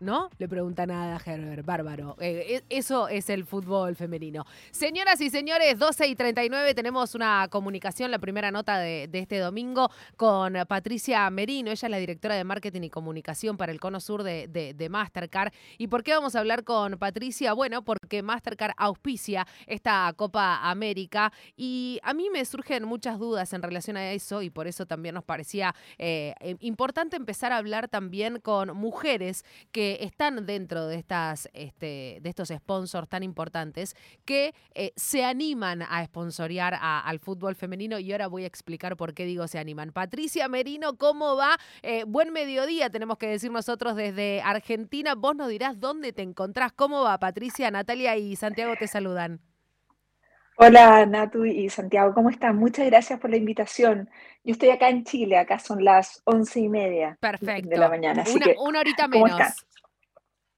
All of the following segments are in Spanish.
¿no? Le pregunta nada a Herbert, bárbaro. Eh, e, eso es el fútbol femenino. Señoras y señores, 12 y 39 tenemos una comunicación, la primera nota de, este domingo con Patricia Merino. Ella es la directora de marketing y comunicación para el Cono Sur de, de Mastercard. ¿Y por qué vamos a hablar con Patricia? Bueno, porque Mastercard auspicia esta Copa América y a mí me surgen muchas dudas en relación a eso y por eso también nos parecía eh, importante empezar a hablar también con mujeres que están dentro de, estas, este, de estos sponsors tan importantes que eh, se animan a sponsorear al fútbol femenino y ahora voy a explicar por qué digo se animan. Patricia Merino, ¿cómo va? Eh, buen mediodía, tenemos que decir nosotros desde Argentina. Vos nos dirás dónde te encontrás. ¿Cómo va, Patricia? Natalia y Santiago te saludan. Hola Natu y Santiago, ¿cómo están? Muchas gracias por la invitación. Yo estoy acá en Chile, acá son las once y media de la mañana. Así una, una horita menos.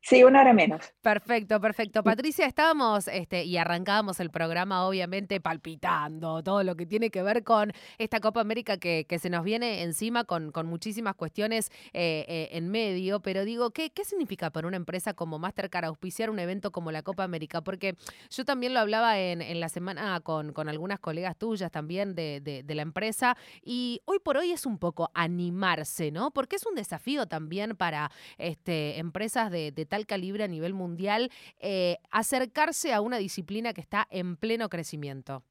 Sí, una hora menos. Perfecto, perfecto. Patricia, estábamos este, y arrancábamos el programa, obviamente, palpitando todo lo que tiene que ver con esta Copa América que, que se nos viene encima con, con muchísimas cuestiones eh, eh, en medio. Pero digo, ¿qué, ¿qué significa para una empresa como Mastercard auspiciar un evento como la Copa América? Porque yo también lo hablaba en, en la semana con, con algunas colegas tuyas también de, de, la empresa. Y hoy por hoy es un poco animarse, ¿no? Porque es un desafío también para este, empresas de, de tal calibre a nivel mundial, eh, acercarse a una disciplina que está en pleno crecimiento?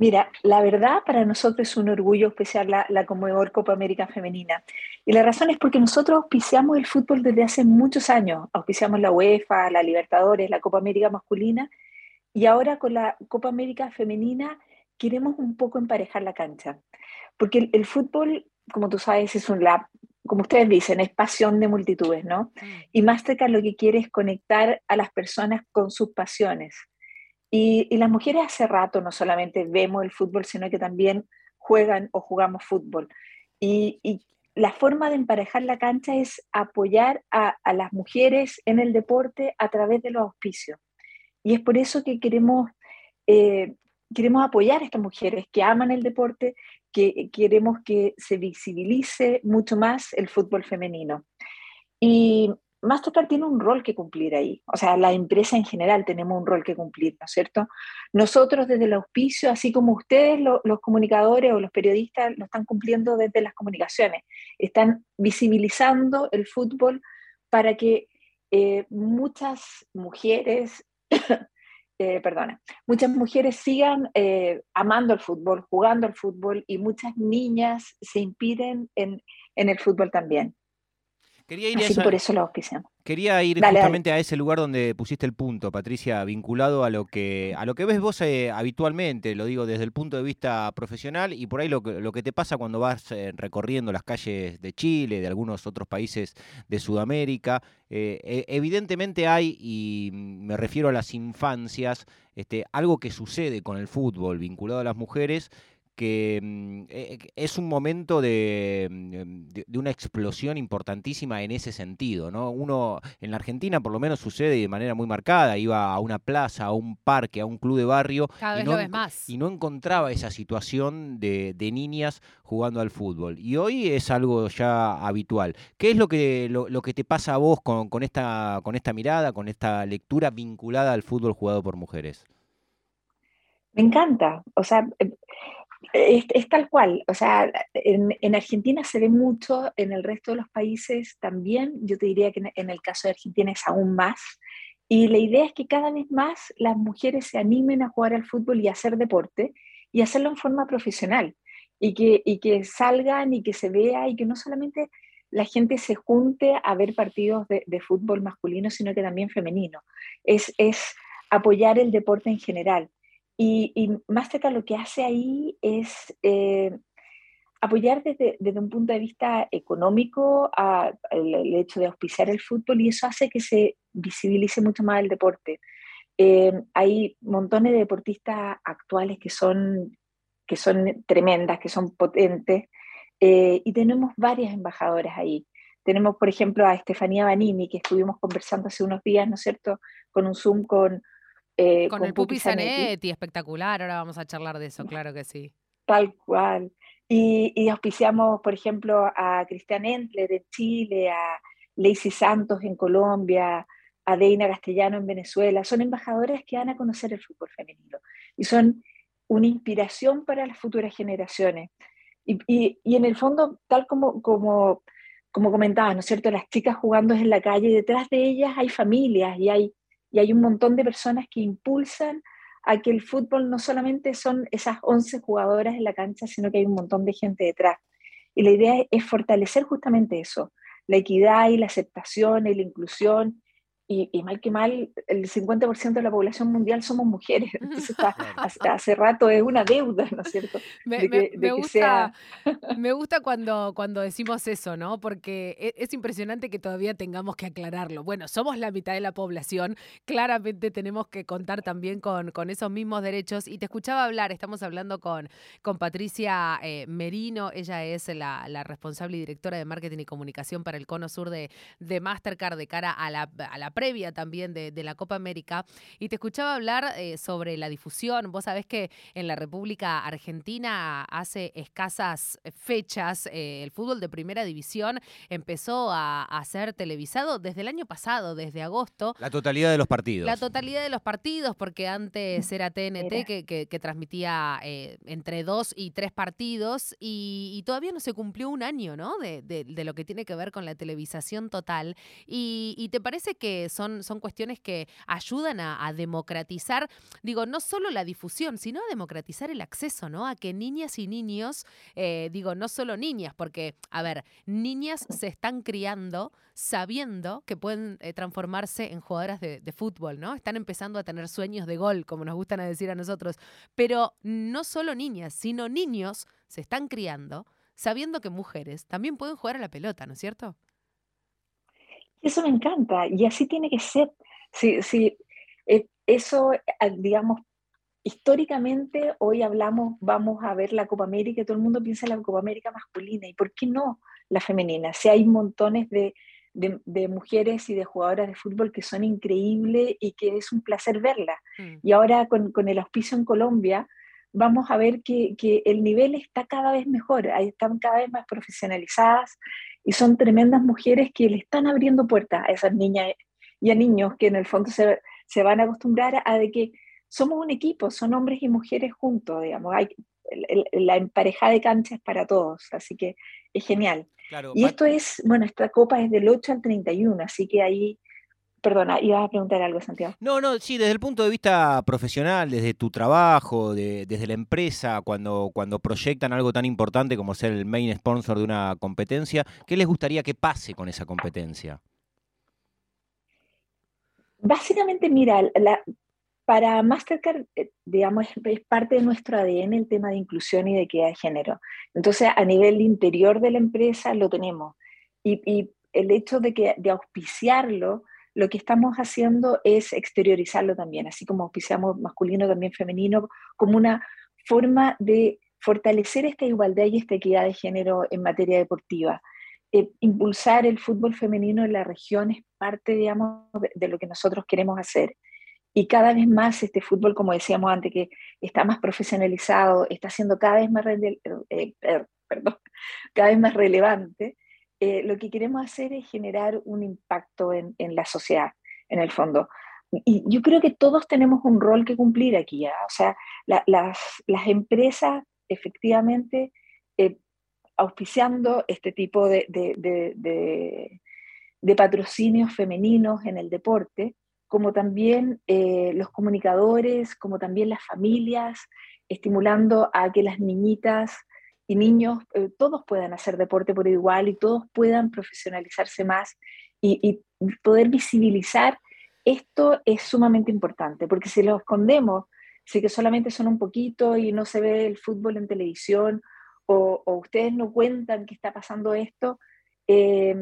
Mira, la verdad para nosotros es un orgullo auspiciar la, la Copa América Femenina. Y la razón es porque nosotros auspiciamos el fútbol desde hace muchos años. Auspiciamos la UEFA, la Libertadores, la Copa América masculina. Y ahora con la Copa América Femenina queremos un poco emparejar la cancha. Porque el, el fútbol, como tú sabes, es un, la como ustedes dicen, es pasión de multitudes, ¿no? Mm. Y Mastercard lo que quiere es conectar a las personas con sus pasiones. Y, las mujeres hace rato no solamente vemos el fútbol, sino que también juegan o jugamos fútbol. Y, la forma de emparejar la cancha es apoyar a, las mujeres en el deporte a través de los auspicios. Y es por eso que queremos, eh, queremos apoyar a estas mujeres que aman el deporte, que queremos que se visibilice mucho más el fútbol femenino. Y Mastercard tiene un rol que cumplir ahí, o sea, la empresa en general tenemos un rol que cumplir, ¿no es cierto? Nosotros desde el auspicio, así como ustedes, los comunicadores o los periodistas, lo están cumpliendo desde las comunicaciones, están visibilizando el fútbol para que eh, muchas mujeres eh, perdona, muchas mujeres sigan eh, amando el fútbol, jugando al fútbol y muchas niñas se impiden en, en el fútbol también. Quería ir Así por eso lo auspiciamos. Quería ir justamente a ese lugar donde pusiste el punto, Patricia, vinculado a lo que a lo que ves vos eh, habitualmente, lo digo desde el punto de vista profesional y por ahí lo, lo que te pasa cuando vas eh, recorriendo las calles de Chile, de algunos otros países de Sudamérica. Eh, e, evidentemente hay, y me refiero a las infancias, este, algo que sucede con el fútbol vinculado a las mujeres que mm, e, e, es un momento mm, de, de, una explosión importantísima en ese sentido, ¿no? Uno en la Argentina por lo menos sucede de manera muy marcada, iba a una plaza, a un parque, a un club de barrio y, no, más. y no encontraba esa situación de, de, niñas jugando al fútbol. Y hoy es algo ya habitual. ¿Qué es lo que, lo, que te pasa a vos con, con, esta, con esta mirada, con esta lectura vinculada al fútbol jugado por mujeres? Me encanta. O sea, em, es, tal cual, o sea, en, Argentina se ve mucho, en el resto de los países también, yo te diría que en, el caso de Argentina es aún más, y la idea es que cada vez más las mujeres se animen a jugar al fútbol y a hacer deporte, y hacerlo en forma profesional, y que, y que salgan y que se vea, y que no solamente la gente se junte a ver partidos de, de fútbol masculino, sino que también femenino. Es, es apoyar el deporte en general. Y, y Mastercard lo que hace ahí es eh, apoyar desde, un punto de vista económico el, hecho de auspiciar el fútbol y eso hace que se visibilice mucho más el deporte. Eh, hay montones de deportistas actuales que son, que son tremendas, que son potentes eh, y tenemos varias embajadoras ahí. Tenemos, por ejemplo, a Estefanía Banini, que estuvimos conversando hace unos días, ¿no es cierto?, con un Zoom con, eh, con, el Pupi Zanetti, espectacular, ahora vamos a charlar de eso, claro que sí. Tal cual. Y, auspiciamos, por ejemplo, a Cristian Entler de Chile, a Lacey Santos en Colombia, a Deina Castellano en Venezuela, son embajadoras que van a conocer el fútbol femenino y son una inspiración para las futuras generaciones. Y, en el fondo, tal como, como, como comentabas, ¿no es cierto? Las chicas jugando en la calle y detrás de ellas hay familias y hay, y hay un montón de personas que impulsan a que el fútbol no solamente son esas 11 jugadoras en la cancha, sino que hay un montón de gente detrás. Y la idea es fortalecer justamente eso, la equidad y la aceptación y la inclusión y, mal que mal, el 50% de la población mundial somos mujeres. Entonces, hace, rato es una deuda, ¿no es cierto? Me, me, gusta, me gusta cuando, cuando decimos eso, ¿no? Porque e, es, impresionante que todavía tengamos que aclararlo. Bueno, somos la mitad de la población, claramente tenemos que contar también con, con esos mismos derechos. Y te escuchaba hablar, estamos hablando con, con Patricia eh, Merino, ella es la, la, responsable y directora de marketing y comunicación para el Cono Sur de, de Mastercard de cara a la, a la previa también de, la Copa América y te escuchaba hablar eh, sobre la difusión. Vos sabés que en la República Argentina hace escasas fechas eh, el fútbol de primera división empezó a, ser televisado desde el año pasado, desde agosto. La totalidad de los partidos. La totalidad de los partidos, porque antes era TNT que, transmitía eh, entre dos y tres partidos y, todavía no se cumplió un año, ¿no? De, lo que tiene que ver con la televisación total. y te parece que son, son cuestiones que ayudan a, democratizar, digo, no solo la difusión, sino a democratizar el acceso, ¿no? A que niñas y niños, eh, digo, no solo niñas, porque, a ver, niñas se están criando sabiendo que pueden eh, transformarse en jugadoras de, fútbol, ¿no? Están empezando a tener sueños de gol, como nos gustan a decir a nosotros. Pero no solo niñas, sino niños se están criando sabiendo que mujeres también pueden jugar a la pelota, ¿no es cierto? Eso me encanta y así tiene que ser. Sí, sí, eh, eso, ah, digamos, históricamente hoy hablamos, vamos a ver la Copa América y todo el mundo piensa en la Copa América masculina. ¿Y por qué no la femenina? Si hay montones de, de, mujeres y de jugadoras de fútbol que son increíbles y que es un placer verlas. Mm. Y ahora con, con, el auspicio en Colombia, vamos a ver que, que, el nivel está cada vez mejor, están cada vez más profesionalizadas, y son tremendas mujeres que le están abriendo puertas a esas niñas y a niños que en el fondo se, se van a acostumbrar a, de que somos un equipo, son hombres y mujeres juntos, digamos, hay, la empareja de canchas para todos, así que es genial. y esto es, bueno, esta copa es del 8 al 31, así que ahí Perdona, ibas a preguntar algo, Santiago. No, no, sí, desde el punto de vista profesional, desde tu trabajo, desde la empresa, cuando, cuando proyectan algo tan importante como ser el main sponsor de una competencia, ¿qué les gustaría que pase con esa competencia? Básicamente, mira, para Mastercard, eh, digamos, es parte de nuestro ADN el tema de inclusión y de equidad de género. Entonces, a nivel interior de la empresa lo tenemos. Y, y el hecho de, que, de auspiciarlo lo que estamos haciendo es exteriorizarlo también, así como auspiciamos masculino, también femenino, como una forma de fortalecer esta igualdad y esta equidad de género en materia deportiva. Eh, impulsar el fútbol femenino en la región es parte, digamos, de, lo que nosotros queremos hacer. Y cada vez más este fútbol, como decíamos antes, que está más profesionalizado, está siendo cada vez más, eh, perdón, cada vez más relevante, eh, lo que queremos hacer es generar un impacto en, la sociedad, en el fondo. Y yo creo que todos tenemos un rol que cumplir aquí. O sea, las, empresas efectivamente eh, auspiciando este tipo de, de, patrocinios femeninos en el deporte, como también eh, los comunicadores, como también las familias, estimulando a que las niñitas y niños, eh, todos puedan hacer deporte por igual y todos puedan profesionalizarse más y, poder visibilizar esto es sumamente importante, porque si lo escondemos, si que solamente son un poquito y no se ve el fútbol en televisión o, ustedes no cuentan que está pasando esto, eh,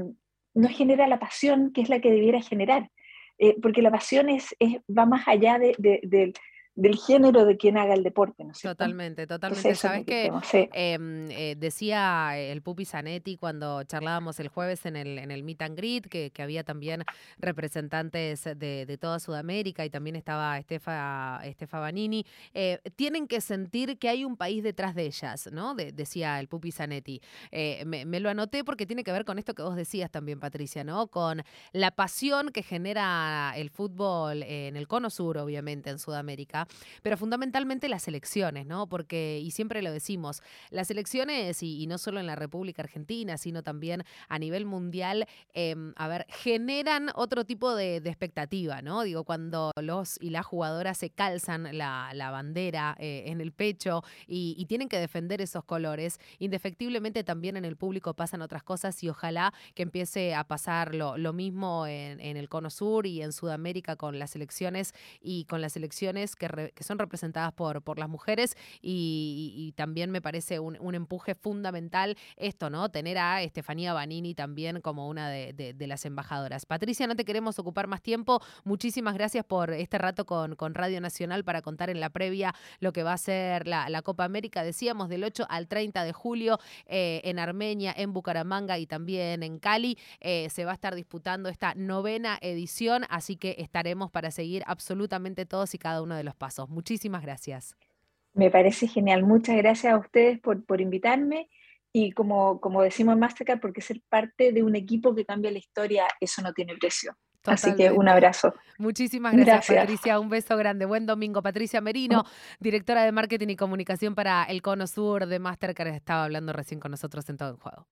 no genera la pasión que es la que debiera generar, eh, porque la pasión es, va más allá de, del género de quien haga el deporte. ¿no totalmente, totalmente. Sabes que em, eh, decía el Pupi Zanetti cuando charlábamos el jueves en el, en el Meet and Greet que, que había también representantes de, de, toda Sudamérica y también estaba Estefa, Estefa Banini. Eh, tienen que sentir que hay un país detrás de ellas, ¿no? decía el Pupi Zanetti. Eh, me, me, lo anoté porque tiene que ver con esto que vos decías también, Patricia, ¿no? Con la pasión que genera el fútbol en el Cono Sur, obviamente, en Sudamérica pero fundamentalmente las elecciones, ¿no? Porque, y siempre lo decimos, las elecciones, y, no solo en la República Argentina, sino también a nivel mundial, em, a ver, generan otro tipo de, expectativa, ¿no? Digo, cuando los y las jugadoras se calzan la, bandera eh, en el pecho y, tienen que defender esos colores, indefectiblemente también en el público pasan otras cosas y ojalá que empiece a pasar lo, mismo en, el Cono Sur y en Sudamérica con las elecciones y con las elecciones que que son representadas por, por las mujeres y, también me parece un, empuje fundamental esto, ¿no? Tener a Estefanía Banini también como una de, las embajadoras. Patricia, no te queremos ocupar más tiempo. Muchísimas gracias por este rato con, con Radio Nacional para contar en la previa lo que va a ser la, Copa América. Decíamos del 8 al 30 de julio eh, en Armenia, en Bucaramanga y también en Cali. Eh, se va a estar disputando esta novena edición, así que estaremos para seguir absolutamente todos y cada uno de los pasos. Muchísimas gracias. Me parece genial. Muchas gracias a ustedes por, por invitarme y como, como decimos en Mastercard, porque ser parte de un equipo que cambia la historia, eso no tiene precio. Así que un abrazo. Muchísimas gracias, Patricia. Un beso grande. Buen domingo. Patricia Merino, directora de Marketing y Comunicación para el Cono Sur de Mastercard, estaba hablando recién con nosotros en Todo en Juego.